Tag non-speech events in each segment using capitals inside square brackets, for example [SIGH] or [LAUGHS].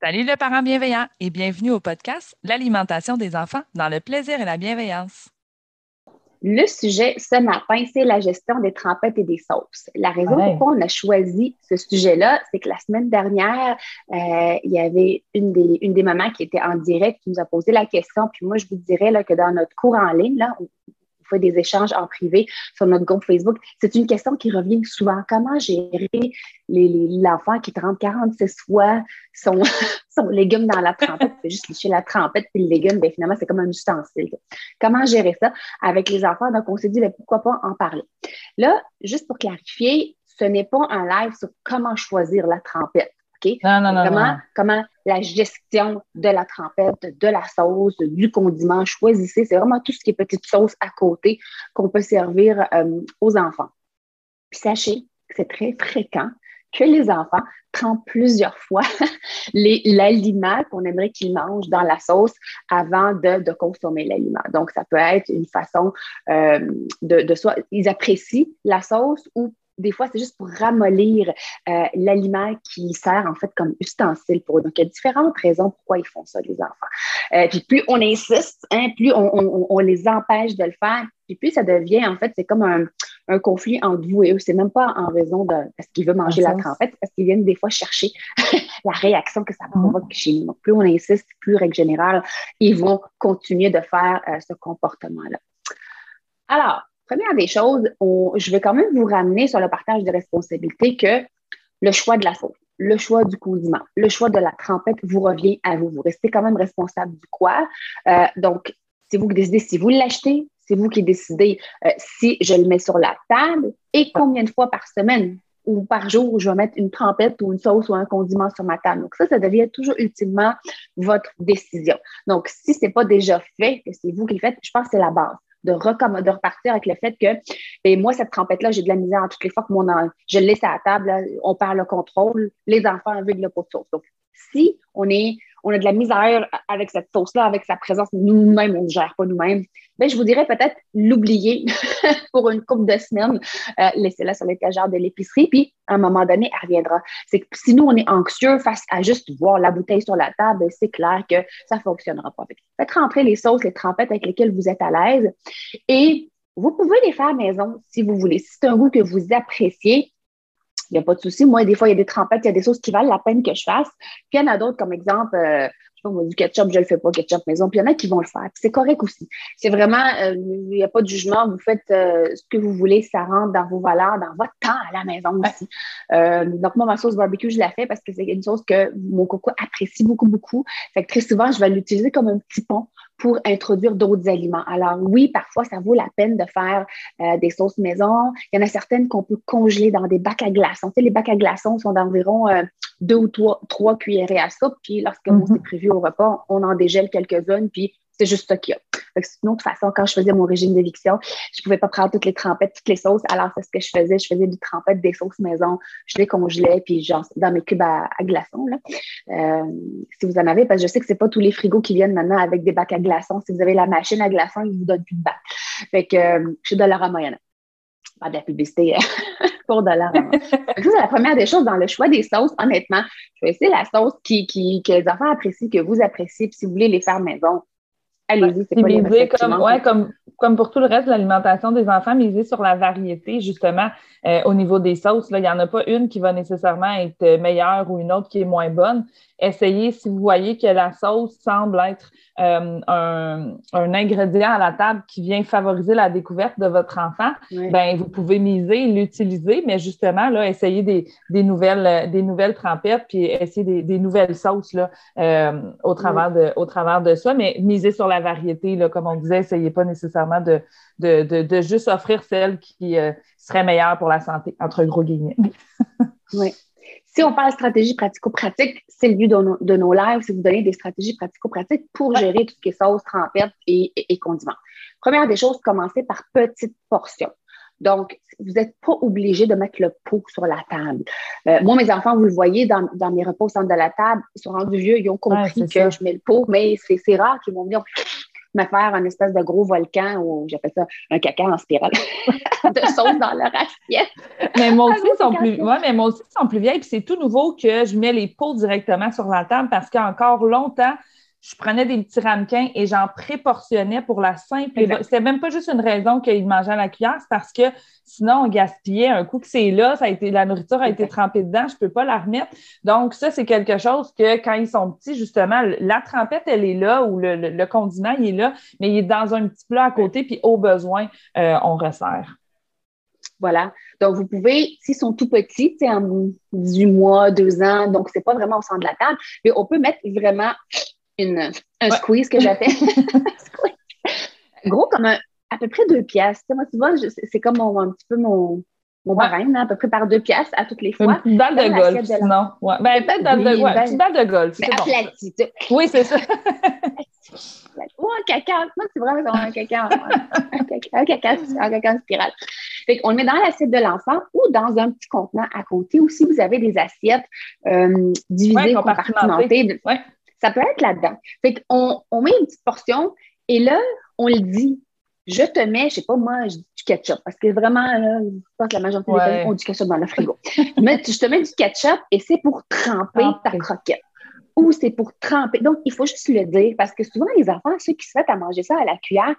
Salut le parent bienveillant et bienvenue au podcast L'alimentation des enfants dans le plaisir et la bienveillance. Le sujet ce matin, c'est la gestion des trempettes et des sauces. La raison pourquoi on a choisi ce sujet-là, c'est que la semaine dernière, euh, il y avait une des, une des mamans qui était en direct qui nous a posé la question. Puis moi, je vous dirais là, que dans notre cours en ligne, là, fait des échanges en privé sur notre groupe Facebook. C'est une question qui revient souvent. Comment gérer l'enfant qui trempe 46 fois son, [LAUGHS] son légume dans la trempette, fait juste licher la trempette puis le légume, bien, finalement, c'est comme un ustensile. Comment gérer ça avec les enfants? Donc, on s'est dit, ben, pourquoi pas en parler. Là, juste pour clarifier, ce n'est pas un live sur comment choisir la trempette. Non, non, non, comment, comment la gestion de la trempette, de la sauce, du condiment, choisissez. C'est vraiment tout ce qui est petite sauce à côté qu'on peut servir euh, aux enfants. Puis sachez que c'est très fréquent que les enfants trempent plusieurs [LAUGHS] fois l'aliment qu'on aimerait qu'ils mangent dans la sauce avant de, consommer l'aliment. Donc, ça peut être une façon euh, de, de soit ils apprécient la sauce ou des fois, c'est juste pour ramollir euh, l'aliment qui sert en fait comme ustensile pour eux. Donc, il y a différentes raisons pourquoi ils font ça, les enfants. Euh, puis plus on insiste, hein, plus on, les empêche de le faire, puis plus ça devient, en fait, c'est comme un, conflit entre vous et eux. C'est même pas en raison de parce qu'ils veulent manger la trempette, parce qu'ils viennent des fois chercher [LAUGHS] la réaction que ça mhm. provoque chez nous. Donc, plus on insiste, plus, règle générale, ils vont continuer de faire euh, ce comportement-là. Alors, Première des choses, je vais quand même vous ramener sur le partage de responsabilités que le choix de la sauce, le choix du condiment, le choix de la trempette vous revient à vous. Vous restez quand même responsable du quoi. Euh, donc, c'est vous qui décidez si vous l'achetez, c'est vous qui décidez euh, si je le mets sur la table et combien de fois par semaine ou par jour je vais mettre une trempette ou une sauce ou un condiment sur ma table. Donc, ça, ça devient toujours ultimement votre décision. Donc, si ce n'est pas déjà fait, que c'est vous qui le faites, je pense que c'est la base de, de repartir avec le fait que et ben, moi, cette trempette-là, j'ai de la misère à toutes les fois que mon, je le laisse à la table, on perd le contrôle, les enfants veulent le pot de sauce. Donc, si on est on a de la misère avec cette sauce-là, avec sa présence, nous-mêmes, on ne gère pas nous-mêmes, ben, je vous dirais peut-être l'oublier [LAUGHS] pour une couple de semaines, euh, laissez-la sur l'étagère de l'épicerie, puis à un moment donné, elle reviendra. C'est que si nous, on est anxieux face à juste voir la bouteille sur la table, ben, c'est clair que ça ne fonctionnera pas. Faites rentrer les sauces, les trempettes avec lesquelles vous êtes à l'aise et vous pouvez les faire maison si vous voulez. Si c'est un goût que vous appréciez, il n'y a pas de souci. Moi, des fois, il y a des trempettes, il y a des sauces qui valent la peine que je fasse. Puis il y en a d'autres, comme exemple, euh, je sais pas, moi, du ketchup, je ne le fais pas, ketchup maison. Puis il y en a qui vont le faire. C'est correct aussi. C'est vraiment, euh, il n'y a pas de jugement. Vous faites euh, ce que vous voulez, ça rentre dans vos valeurs, dans votre temps à la maison aussi. donc, moi, ma sauce barbecue, je la fais parce que c'est une sauce que mon coco apprécie beaucoup, beaucoup. Fait que très souvent, je vais l'utiliser comme un petit pont pour introduire d'autres aliments. Alors oui, parfois, ça vaut la peine de faire euh, des sauces maison. Il y en a certaines qu'on peut congeler dans des bacs à glaçons. Tu sais, les bacs à glaçons sont d'environ euh, deux ou trois, trois cuillerées à soupe. Puis lorsque mm c'est prévu au repas, on en dégèle quelques-unes, puis c'est juste ça qu'il y a. C'est une autre façon, quand je faisais mon régime d'éviction, je ne pouvais pas prendre toutes les trempettes, toutes les sauces. Alors, c'est ce que je faisais. Je faisais des trempettes, des sauces maison. Je les congelais, puis genre, dans mes cubes à, glaçons. Là. Euh, si vous en avez, parce que je sais que ce n'est pas tous les frigos qui viennent maintenant avec des bacs à glaçons. Si vous avez la machine à glaçons, ils vous donnent plus de bac. Fait que euh, je suis de la Moyenne. Pas de la publicité [LAUGHS] pour Dollarama. c'est la première des choses dans le choix des sauces, honnêtement. Essayer la sauce qui, qui, que les enfants apprécient, que vous appréciez. Puis si vous voulez les faire maison, allez-y, c'est quoi les comme, ouais, comme, comme pour tout le reste de l'alimentation des enfants, miser sur la variété, justement, euh, au niveau des sauces. Là, il n'y en a pas une qui va nécessairement être meilleure ou une autre qui est moins bonne. Essayez, si vous voyez que la sauce semble être euh, un, un, ingrédient à la table qui vient favoriser la découverte de votre enfant, ben, vous pouvez miser, l'utiliser, mais justement, là, essayez des, des, nouvelles, des nouvelles trempettes, puis essayer des, des nouvelles sauces là, euh, au, travers de, au travers de ça, mais misez sur la variété, là, comme on disait, essayez pas nécessairement de, de, de, de juste offrir celle qui euh, serait meilleure pour la santé, entre gros guillemets. [LAUGHS] oui. Si on parle stratégie pratico-pratique, c'est le but de nos, de nos lives, c'est vous donner des stratégies pratico-pratiques pour gérer tout ce qui est sauce, trempettes et, et, condiments. Première des choses, commencez par petites portions. Donc, vous n'êtes pas obligé de mettre le pot sur la table. Euh, moi, mes enfants, vous le voyez dans, dans, mes repas au centre de la table, ils sont rendus vieux, ils ont compris que je mets le pot, mais c'est rare qu'ils vont venir me faire un espèce de gros volcan ou j'appelle ça un caca en spirale [LAUGHS] de sauce dans leur assiette. Mais moi aussi, sont plus, ouais, mais moi aussi, sont plus vieilles. Puis c'est tout nouveau que je mets les pots directement sur la table parce qu'encore longtemps, je prenais des petits ramequins et j'en préportionnais pour la simple. C'était même pas juste une raison qu'ils mangeaient à la cuillère, c'est parce que sinon on gaspillait un coup que c'est là, ça a été, la nourriture a été trempée dedans, je peux pas la remettre. Donc, ça, c'est quelque chose que quand ils sont petits, justement, la trempette, elle est là ou le, condiment, il est là, mais il est dans un petit plat à côté, puis au besoin, euh, on resserre. Voilà. Donc, vous pouvez, s'ils sont tout petits, en 18 mois, 2 ans, donc c'est pas vraiment au centre de la table, mais on peut mettre vraiment une, un squeeze que j'appelle. [LAUGHS] Gros comme à peu près deux pièces. Moi, tu vois, c'est comme un petit peu mon, mon barème, à peu près par deux pièces à toutes les fois. Une balle de golf, sinon. Ouais. Ben, peut-être de, ouais, ben, balle de golf. Aplatie. Oui, c'est ça. [LAUGHS] Ou un caca. Moi, c'est vraiment un caca. un caca, un caca, un caca en spirale. Fait on le met dans l'assiette de l'enfant ou dans un petit contenant à côté. Ou si vous avez des assiettes euh, divisées, compartimentées. Ouais. Ça peut être là-dedans. Fait qu'on on met une petite portion et là, on le dit. Je te mets, je sais pas moi, du ketchup. Parce que vraiment, là, je pense que la majorité des familles ont du ketchup dans le frigo. [LAUGHS] Mais je te mets du ketchup et c'est pour tremper ta croquette. Ou c'est pour tremper. Donc, il faut juste le dire parce que souvent, les enfants, ceux qui se mettent à manger ça à la cuillère,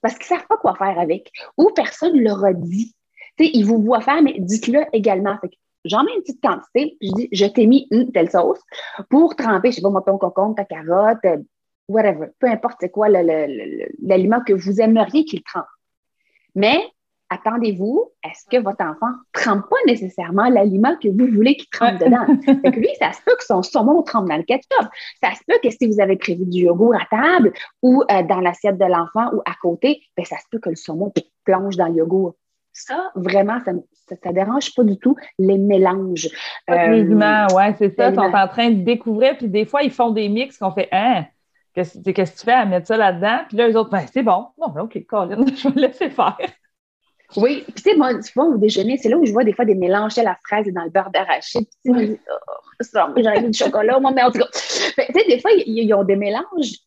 parce qu'ils ne savent pas quoi faire avec. Ou personne ne leur a dit. sais, ils vous voient faire, mais dites-le également. Fait j'en mets une petite quantité, puis je dis, je t'ai mis une telle sauce pour tremper, je sais pas, moi, ton concombre, ta carotte, euh, whatever, peu importe c'est quoi l'aliment que vous aimeriez qu'il trempe. Mais attendez-vous, est-ce que votre enfant ne trempe pas nécessairement l'aliment que vous voulez qu'il trempe dedans? [LAUGHS] Fait que lui, ça se peut que son saumon trempe dans le ketchup. Ça se peut que si vous avez prévu du yogourt à table ou euh, dans l'assiette de l'enfant ou à côté, bien, ça se peut que le saumon plonge dans le yogourt. Ça, vraiment, ça ne dérange pas du tout les mélanges. les humains, oui, c'est ça. Ils sont en train de découvrir, puis des fois, ils font des mix qu'on fait Hein, qu'est-ce que tu fais à mettre ça là-dedans? Puis là, les autres, ben, c'est bon. Bon, OK, Colin, [LAUGHS] je vais laisser faire. Oui, puis tu sais, moi, souvent au déjeuner, c'est là où je vois des fois des mélanges à la fraise et dans le beurre d'arachide. Tu sais, oh, j'aurais du chocolat, moi, mais en tout cas. Tu sais, des fois, ils ont des mélanges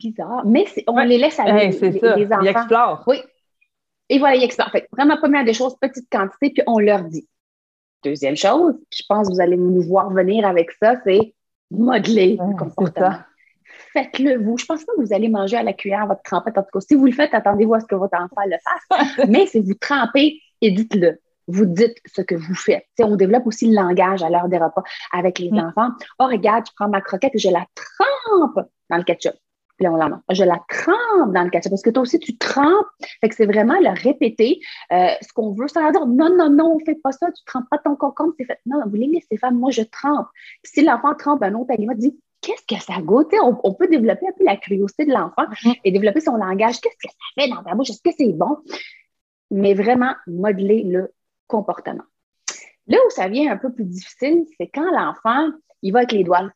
bizarres, mais on les laisse aller. c'est ça. Les enfants. Ils explorent. Oui, et voilà, il explore. Fait, vraiment, première des choses, petite quantité, puis on leur dit. Deuxième chose, je pense que vous allez nous voir venir avec ça, c'est modeler le comportement. Faites-le vous. Je pense pas que vous allez manger à la cuillère votre trempette. En tout cas, si vous le faites, attendez-vous à ce que votre enfant le fasse. [LAUGHS] Mais si vous trempez et dites-le. Vous dites ce que vous faites. on développe aussi le langage à l'heure des repas avec les mm. enfants. Oh, regarde, je prends ma croquette et je la trempe dans le ketchup. Puis on la Je la trempe dans le ketchup parce que toi aussi, tu trempes. Fait que c'est vraiment le répéter euh, ce qu'on veut. Ça dire non, non, non, on fait pas ça, tu trempes pas ton concombre, c'est fait. Non, vous laissez faire, moi je trempe. Puis si l'enfant trempe un autre aliment, dit qu'est-ce que ça goûte? On, on, peut développer un peu la curiosité de l'enfant mm-hmm. et développer son langage. Qu'est-ce que ça fait dans ta bouche? Est-ce que c'est bon? Mais vraiment, modeler le comportement. Là où ça vient un peu plus difficile, c'est quand l'enfant, il va avec les doigts.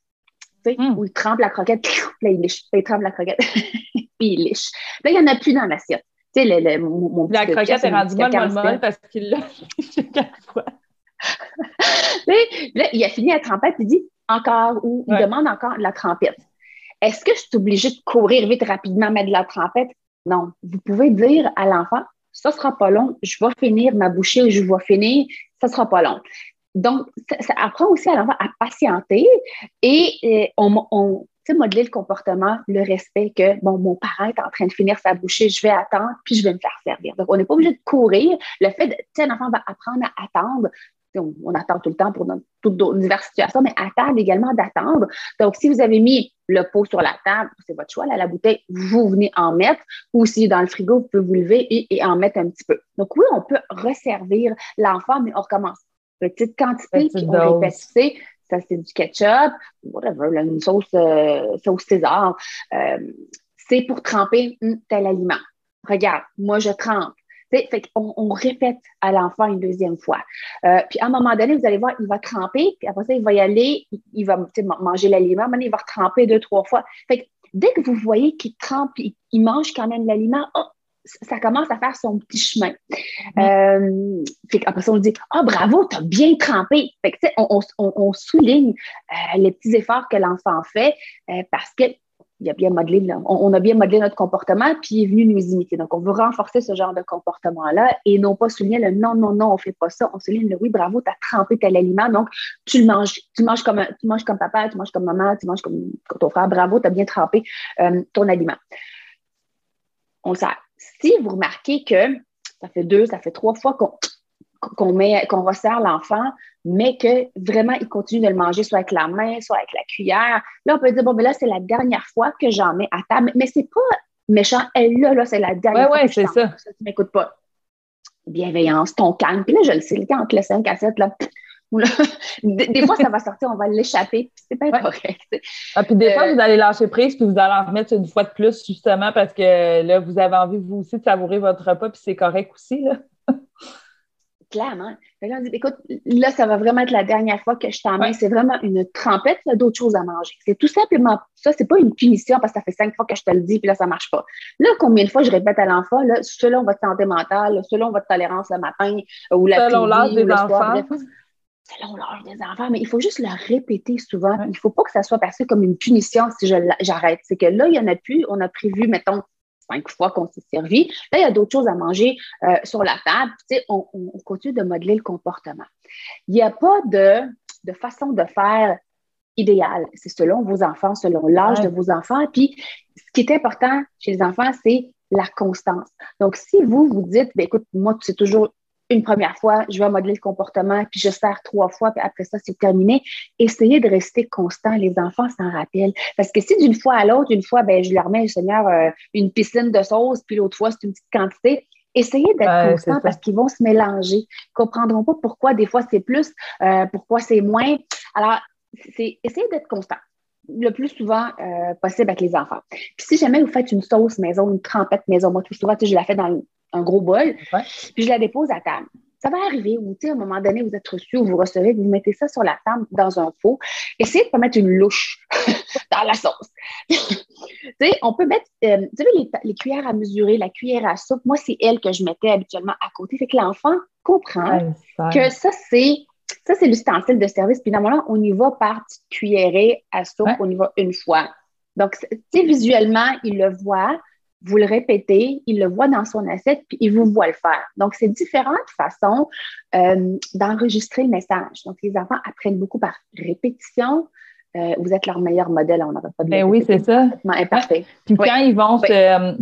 Mm. où il trempe la croquette, puis [LAUGHS] là, il liche, il trempe la croquette, [LAUGHS] puis il liche. Là, il n'y en a plus dans l'assiette. Tu sais, le, mon, la croquette est rendue molle, molle, molle parce qu'il l'a [LAUGHS] quatre fois. là, il a fini la trempette, puis il dit encore, ou il demande encore la trempette. Est-ce que je suis obligée de courir vite, rapidement, mettre de la trempette? Non. Vous pouvez dire à l'enfant, ça sera pas long, je vais finir ma bouchée, je vais finir, ça sera pas long. Donc, ça, apprend aussi à l'enfant à patienter et, euh, on, sais, modeler le comportement, le respect que, bon, mon parent est en train de finir sa bouchée, je vais attendre, puis je vais me faire servir. Donc, on n'est pas obligé de courir. Le fait de, tu sais, un enfant va apprendre à attendre. On, attend tout le temps pour toutes diverses situations, mais attendre également d'attendre. Donc, si vous avez mis le pot sur la table, c'est votre choix, la bouteille, vous venez en mettre, ou si dans le frigo, vous pouvez vous lever et, en mettre un petit peu. Donc, oui, on peut resservir l'enfant, mais on recommence. Petite quantité, puis on répète, ça c'est du ketchup, whatever, une sauce, euh, sauce César. Euh, c'est pour tremper tel aliment. Regarde, moi je trempe. fait on, on, répète à l'enfant une deuxième fois. Euh, puis à un moment donné, vous allez voir, il va tremper, puis après ça, il va y aller, il, va manger l'aliment, maintenant il va tremper deux, trois fois. Fait dès que vous voyez qu'il trempe, il, il mange quand même l'aliment, oh, ça commence à faire son petit chemin. Euh, après ça, on dit Ah, bravo, tu as bien trempé. Fait que, on, on, on, souligne euh, les petits efforts que l'enfant fait euh, parce que il a bien modelé, on, a bien modelé notre comportement, puis il est venu nous imiter. Donc, on veut renforcer ce genre de comportement-là et non pas souligner le non, non, non, on ne fait pas ça. On souligne le oui, bravo, tu as trempé tel aliment, donc tu le manges, tu manges comme, tu manges comme papa, tu manges comme maman, tu manges comme ton frère, bravo, tu as bien trempé ton aliment. On sert si vous remarquez que ça fait deux, ça fait trois fois qu'on met, qu'on resserre l'enfant, mais que vraiment il continue de le manger soit avec la main, soit avec la cuillère, là, on peut dire, bon, mais là, c'est la dernière fois que j'en mets à table. Mais c'est pas méchant. Elle, là, là c'est la dernière fois que c'est ça. ça. Tu m'écoutes pas. Bienveillance, ton calme. Puis là, je le sais, quand on te laisse un cassette, là, [LAUGHS] des, fois, ça va sortir, on va l'échapper, c'est pas correct. Ah, puis des fois, euh, vous allez lâcher prise, puis vous allez en remettre une fois de plus, justement, parce que là, vous avez envie, vous aussi, de savourer votre repas, puis c'est correct aussi. Là. [LAUGHS] Clairement. On dit, écoute, là, ça va vraiment être la dernière fois que je t'en mets. C'est vraiment une trempette, d'autres choses à manger. C'est tout simplement ça. C'est pas une punition parce que ça fait cinq fois que je te le dis, puis là, ça marche pas. Là, combien de fois je répète à l'enfant, là, selon votre santé mentale, selon votre tolérance le matin ou la Selon l'âge des enfants selon l'âge des enfants, mais il faut juste le répéter souvent. Il ne faut pas que ça soit perçu comme une punition si j'arrête. C'est que là, il y en a plus. On a prévu, mettons, cinq fois qu'on s'est servi. Là, il y a d'autres choses à manger euh, sur la table. on, on, continue de modeler le comportement. Il n'y a pas de, de, façon de faire idéale. C'est selon vos enfants, selon l'âge de vos enfants. Puis, ce qui est important chez les enfants, c'est la constance. Donc, si vous vous dites, ben, écoute, moi, c'est toujours une première fois, je vais modeler le comportement, puis je sers trois fois, puis après ça, c'est terminé. Essayez de rester constant. Les enfants s'en rappellent. Parce que si d'une fois à l'autre, une fois, ben, je leur mets, Seigneur, euh, une piscine de sauce, puis l'autre fois, c'est une petite quantité, essayez d'être constant parce qu'ils vont se mélanger. Ils ne comprendront pas pourquoi des fois c'est plus, euh, pourquoi c'est moins. Alors, c'est essayer d'être constant le plus souvent euh, possible avec les enfants. Puis si jamais vous faites une sauce maison, une trempette maison, moi tout souvent, je la fais dans un gros bol, puis je la dépose à table. Ça va arriver où, à un moment donné, vous êtes reçu ou vous recevez, vous mettez ça sur la table dans un pot. Essayez de ne pas mettre une louche [LAUGHS] dans la sauce. [LAUGHS] on peut mettre, euh, vous savez, les, les, cuillères à mesurer, la cuillère à soupe, moi, c'est elle que je mettais habituellement à côté. Fait que l'enfant comprend que ça, c'est ça, c'est l'ustensile de service. Puis normalement, on y va par petite cuillerée à soupe, on y va une fois. Donc, visuellement, il le voit vous le répétez, il le voit dans son assiette, puis il vous voit le faire. Donc, c'est différentes façons euh, d'enregistrer le message. Donc, les enfants apprennent beaucoup par répétition. Euh, vous êtes leur meilleur modèle, on n'aurait pas de ben oui, c'est ça. Imparfait. Puis quand ils vont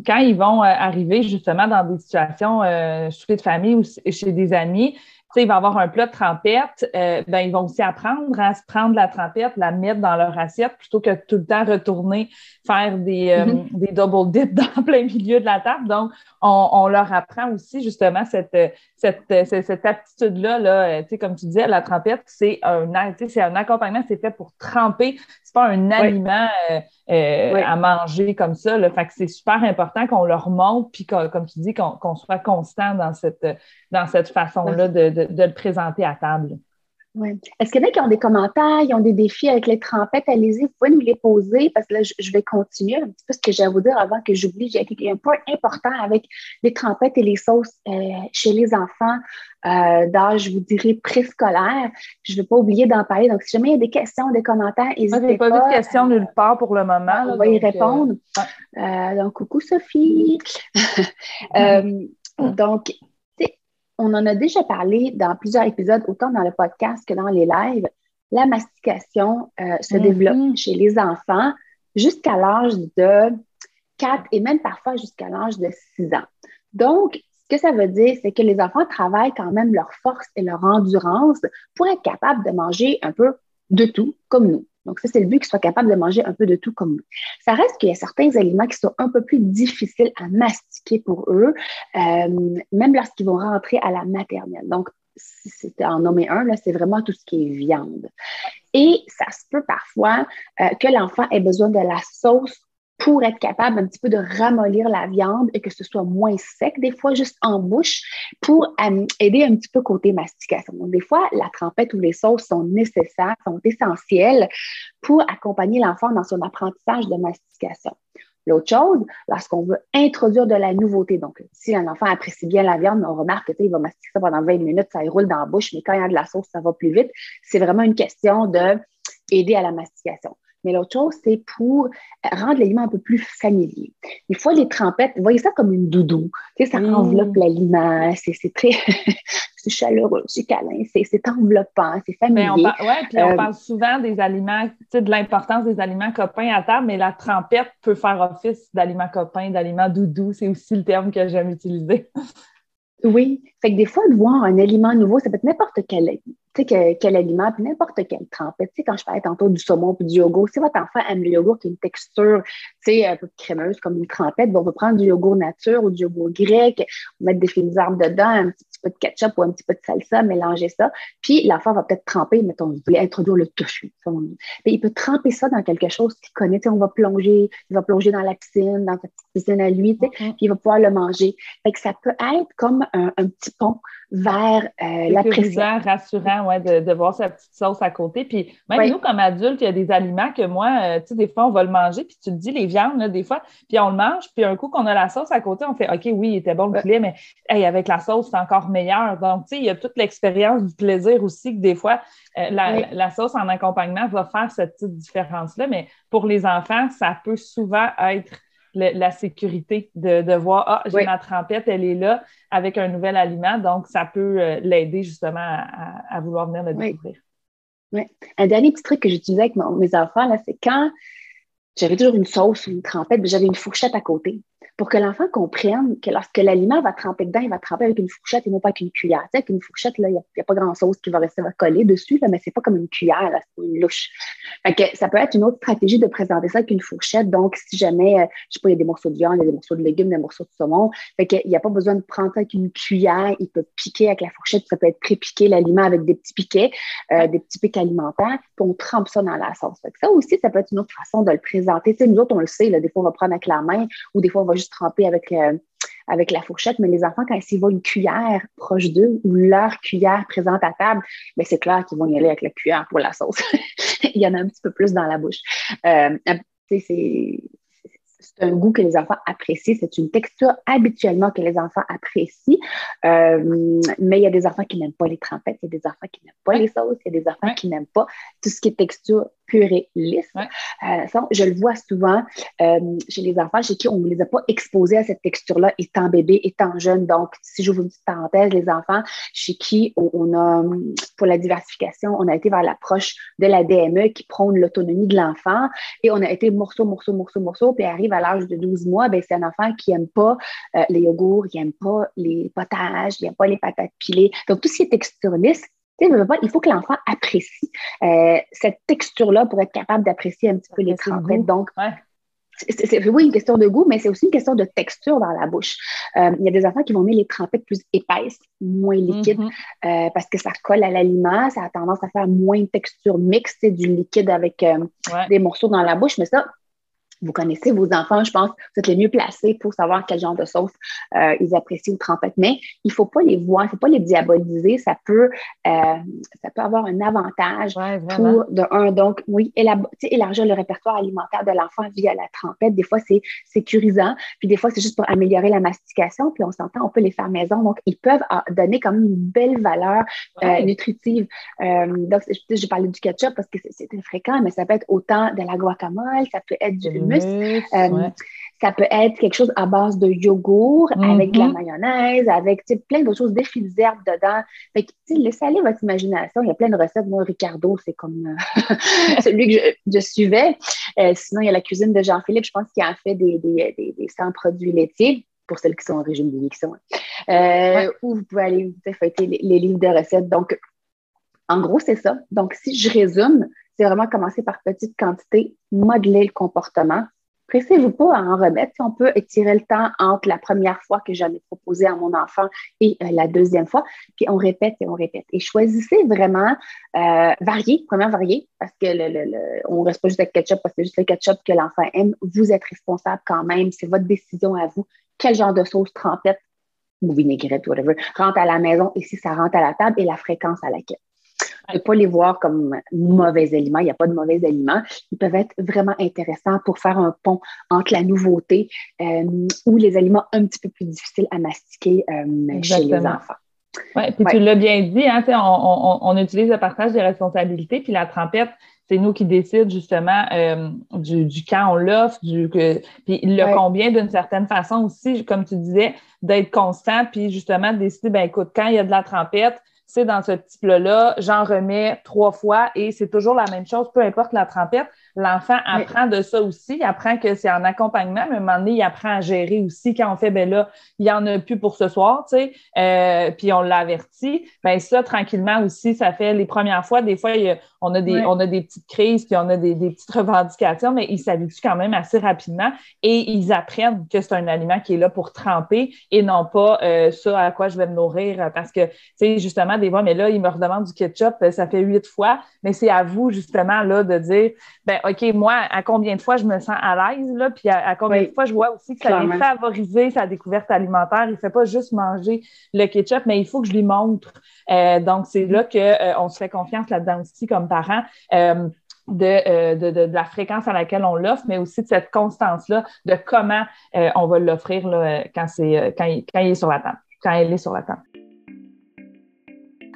quand ils vont euh, arriver justement dans des situations euh, de famille ou chez des amis, il va avoir un plat de trempette, euh, ben, ils vont aussi apprendre à se prendre la trempette, la mettre dans leur assiette plutôt que tout le temps retourner faire des, euh, mm-hmm. des double dips [LAUGHS] dans plein milieu de la table. Donc, on, leur apprend aussi justement cette, cette, cette, aptitude-là, là, comme tu disais, la trempette, c'est un, c'est un accompagnement, c'est fait pour tremper, c'est pas un aliment. Euh, euh, à manger comme ça. Là. Fait que c'est super important qu'on leur montre, puis comme tu dis, qu'on soit constant dans cette, dans cette façon-là de, de, de, le présenter à table. Est-ce qu'il y en a qui ont des commentaires, ils ont des défis avec les trempettes? Allez-y, vous pouvez nous les poser parce que là, je, vais continuer un petit peu ce que j'ai à vous dire avant que j'oublie. J'ai un point important avec les trempettes et les sauces euh, chez les enfants euh, d'âge, je vous dirais, préscolaire. Je ne vais pas oublier d'en parler. Donc, si jamais il y a des questions, des commentaires, n'hésitez pas. pas vu de questions nulle part pour le moment. on va y répondre. Euh, donc, coucou Sophie. [LAUGHS] [LAUGHS] donc, on en a déjà parlé dans plusieurs épisodes, autant dans le podcast que dans les lives. La mastication euh, se mm-hmm. développe chez les enfants jusqu'à l'âge de 4 et même parfois jusqu'à l'âge de 6 ans. Donc, ce que ça veut dire, c'est que les enfants travaillent quand même leur force et leur endurance pour être capables de manger un peu de tout, comme nous. Donc, ça, c'est le but qu'ils soient capables de manger un peu de tout comme nous. Ça reste qu'il y a certains aliments qui sont un peu plus difficiles à mastiquer pour eux, euh, même lorsqu'ils vont rentrer à la maternelle. Donc, si c'était en nommer un, là, c'est vraiment tout ce qui est viande. Et ça se peut parfois euh, que l'enfant ait besoin de la sauce pour être capable un petit peu de ramollir la viande et que ce soit moins sec, des fois juste en bouche, pour euh, aider un petit peu côté mastication. Donc, des fois, la trempette ou les sauces sont nécessaires, sont essentielles pour accompagner l'enfant dans son apprentissage de mastication. L'autre chose, lorsqu'on veut introduire de la nouveauté, donc si un enfant apprécie bien la viande, on remarque qu'il va mastiquer ça pendant 20 minutes, ça roule dans la bouche, mais quand il y a de la sauce, ça va plus vite. C'est vraiment une question d'aider à la mastication. Mais l'autre chose, c'est pour rendre l'aliment un peu plus familier. Des fois, les trempettes, voyez ça comme une doudou. Tu sais, ça mmh. enveloppe l'aliment, c'est très [LAUGHS] c'est chaleureux, c'est câlin, c'est enveloppant, c'est familier. Oui, puis on euh, parle souvent des aliments, tu sais, de l'importance des aliments copains à table, mais la trempette peut faire office d'aliments copains, d'aliments doudou, c'est aussi le terme que j'aime utiliser. Oui, fait que des fois, de voir un aliment nouveau, ça peut être n'importe quel quel aliment, puis n'importe quelle trempette. Tu sais, quand je parlais tantôt du saumon puis du yogourt, si votre enfant aime le yogourt qui a une texture un peu crémeuse comme une trempette, bon, on va prendre du yogourt nature ou du yogourt grec, mettre des fils d'arbres dedans, un petit, peu de ketchup ou un petit peu de salsa, mélanger ça. Puis l'enfant va peut-être tremper, mettons, vous voulez introduire le tofu. Mais il peut tremper ça dans quelque chose qu'il connaît. on va plonger, il va plonger dans la piscine, dans sa petite piscine à lui, mm-hmm. puis il va pouvoir le manger. Fait que ça peut être comme un, petit pont vers euh, l'appréciation. rassurant de, voir sa petite sauce à côté. Puis même nous, comme adultes, il y a des aliments que moi, euh, tu sais, des fois, on va le manger, puis tu te dis, les viandes, là, des fois, puis on le mange, puis un coup qu'on a la sauce à côté, on fait, OK, oui, il était bon le poulet, mais avec la sauce, c'est encore meilleur. Donc, tu sais, il y a toute l'expérience du plaisir aussi que des fois, euh, la, sauce en accompagnement va faire cette petite différence-là. Mais pour les enfants, ça peut souvent être la sécurité de, voir, ah, j'ai ma trempette, elle est là avec un nouvel aliment, donc ça peut euh, l'aider justement à, vouloir venir le découvrir. Oui. Un dernier petit truc que j'utilisais avec mes enfants, c'est quand j'avais toujours une sauce ou une trempette, j'avais une fourchette à côté pour que l'enfant comprenne que lorsque l'aliment va tremper dedans, il va tremper avec une fourchette et non pas avec une cuillère. Tu sais, avec une fourchette, il n'y a, pas grand-chose qui va rester va coller dessus, là, mais c'est pas comme une cuillère, c'est une louche. ça peut être une autre stratégie de présenter ça avec une fourchette. Donc, si jamais, euh, je sais pas, il y a des morceaux de viande, il y a des morceaux de légumes, des morceaux de saumon, fait il n'y a pas besoin de prendre ça avec une cuillère. Il peut piquer avec la fourchette, ça peut être pré-piqué l'aliment avec des petits piquets, euh, des petits pics alimentaires, puis on trempe ça dans la sauce. ça aussi, ça peut être une autre façon de le présenter. Tu sais, nous autres, on le sait, là, des fois, on va prendre avec la main ou des fois, on va juste tremper avec, euh, avec la fourchette, mais les enfants, quand ils voient une cuillère proche d'eux ou leur cuillère présente à table, ben, c'est clair qu'ils vont y aller avec la cuillère pour la sauce. [LAUGHS] Il y en a un petit peu plus dans la bouche. Euh, c'est c'est un goût que les enfants apprécient, c'est une texture habituellement que les enfants apprécient. Euh, mais il y a des enfants qui n'aiment pas les trempettes, il y a des enfants qui n'aiment pas les sauces, il y a des enfants qui n'aiment pas tout ce qui est texture pure et lisse. Euh, je le vois souvent euh, chez les enfants chez qui on ne les a pas exposés à cette texture-là étant bébé, étant jeune. Donc, si j'ouvre une petite parenthèse, les enfants chez qui on, a, pour la diversification, on a été vers l'approche de la DME qui prône l'autonomie de l'enfant et on a été morceau, morceau, morceau, morceau, puis arrive à l'âge de 12 mois, ben, c'est un enfant qui n'aime pas euh, les yogourts, qui n'aime pas les potages, qui n'aime pas les patates pilées. Donc, tout ce qui est texture lisse, il faut que l'enfant apprécie euh, cette texture-là pour être capable d'apprécier un petit peu les trempettes. Donc, c'est oui une question de goût, mais c'est aussi une question de texture dans la bouche. Euh, il y a des enfants qui vont mettre les trempettes plus épaisses, moins liquides, mm-hmm. parce que ça colle à l'aliment, ça a tendance à faire moins de texture mixte, du liquide avec des morceaux dans la bouche, mais ça, vous connaissez vos enfants, je pense, vous êtes les mieux placés pour savoir quel genre de sauce euh, ils apprécient ou trempette. Mais il ne faut pas les voir, il ne faut pas les diaboliser. Ça peut, euh, ça peut avoir un avantage pour, de un, donc, oui, élargir le répertoire alimentaire de l'enfant via la trempette. Des fois, c'est sécurisant. Puis des fois, c'est juste pour améliorer la mastication. Puis on s'entend, on peut les faire maison. Donc, ils peuvent donner quand même une belle valeur euh, nutritive. donc, je parlais du ketchup parce que c'est fréquent, mais ça peut être autant de la guacamole, ça peut être du euh, Ça peut être quelque chose à base de yogourt avec de la Mhm. mayonnaise, avec plein d'autres choses, des d'herbe dedans. Fait que, laissez aller votre imagination. Il y a plein de recettes. Moi, Ricardo, c'est comme euh, [LAUGHS] celui que je, je suivais. Euh, sinon, il y a la cuisine de Jean-Philippe, je pense qu'il en fait des, des, des, des sans produits laitiers pour celles qui sont en régime d'éviction. Euh, Ouais. Ou vous pouvez aller feuilleter les, les livres de recettes. Donc, en gros, c'est ça. Donc, si je résume, c'est vraiment commencer par petite quantité, modeler le comportement. Pressez-vous pas à en remettre. Si on peut étirer le temps entre la première fois que j'en ai proposé à mon enfant et euh, la deuxième fois, puis on répète et on répète. Et choisissez vraiment euh, varier, première varier, parce que le, le, le- on ne reste pas juste avec ketchup parce que c'est juste le ketchup que l'enfant aime. Vous êtes responsable quand même. C'est votre décision à vous. Quel genre de sauce trempette ou vinaigrette, whatever, rentre à la maison et si ça rentre à la table et la fréquence à laquelle. Ne pas les voir comme mauvais aliments. Il n'y a pas de mauvais aliments. Ils peuvent être vraiment intéressants pour faire un pont entre la nouveauté euh, ou les aliments un petit peu plus difficiles à mastiquer euh, chez les enfants. Oui, puis Ouais. tu l'as bien dit, hein, on, on, on utilise le partage des responsabilités, puis la trempette, c'est nous qui décident justement euh, du, du quand on l'offre, du que, puis le Ouais. combien d'une certaine façon aussi, comme tu disais, d'être constant, puis justement de décider, ben écoute, quand il y a de la trempette, dans ce plat-là, j'en remets trois fois et c'est toujours la même chose, peu importe la trempette. L'enfant apprend de ça aussi, il apprend que c'est en accompagnement, mais à un moment donné, il apprend à gérer aussi. Quand on fait, ben là, il n'y en a plus pour ce soir, tu sais, euh, puis on l'avertit. Ben ça, tranquillement aussi, ça fait les premières fois, des fois, il on, a des, on a des petites crises, puis on a des, des petites revendications, mais ils s'habituent quand même assez rapidement et ils apprennent que c'est un aliment qui est là pour tremper et non pas euh, ça à quoi je vais me nourrir. Parce que, tu sais, justement, des fois, mais là, ils me redemandent du ketchup, euh, ça fait huit fois, mais c'est à vous, justement, là, de dire, ben OK, moi, à combien de fois je me sens à l'aise, là, puis à, à combien Oui. de fois je vois aussi que ça vient favoriser sa découverte alimentaire. Il ne fait pas juste manger le ketchup, mais il faut que je lui montre. Euh, donc, c'est là qu'on se fait confiance là-dedans aussi comme parents. euh, de, euh, de, de, de la fréquence à laquelle on l'offre, mais aussi de cette constance-là, de comment euh, on va l'offrir là, quand, c'est, euh, quand, il, quand il est sur la table, quand elle est sur la table.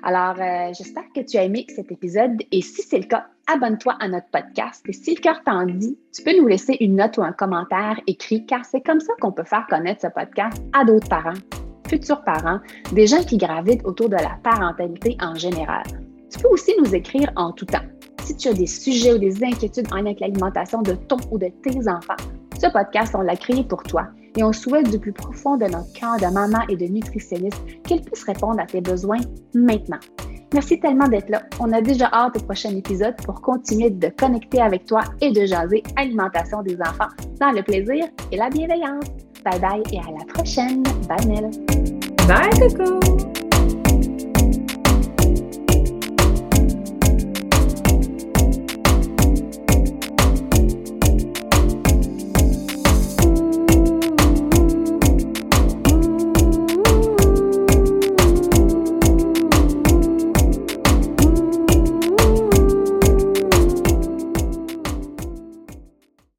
Alors, euh, j'espère que tu as aimé cet épisode et si c'est le cas, abonne-toi à notre podcast. Et si le cœur t'en dit, tu peux nous laisser une note ou un commentaire écrit car c'est comme ça qu'on peut faire connaître ce podcast à d'autres parents, futurs parents, des gens qui gravitent autour de la parentalité en général. Tu peux aussi nous écrire en tout temps. Si tu as des sujets ou des inquiétudes en lien avec l'alimentation de ton ou de tes enfants, ce podcast, on l'a créé pour toi et on souhaite du plus profond de notre cœur de maman et de nutritionniste qu'elle puisse répondre à tes besoins maintenant. Merci tellement d'être là. On a déjà hâte au prochain épisode pour continuer de connecter avec toi et de jaser alimentation des enfants dans le plaisir et la bienveillance. Bye bye et à la prochaine. Bye. Bye, Coco!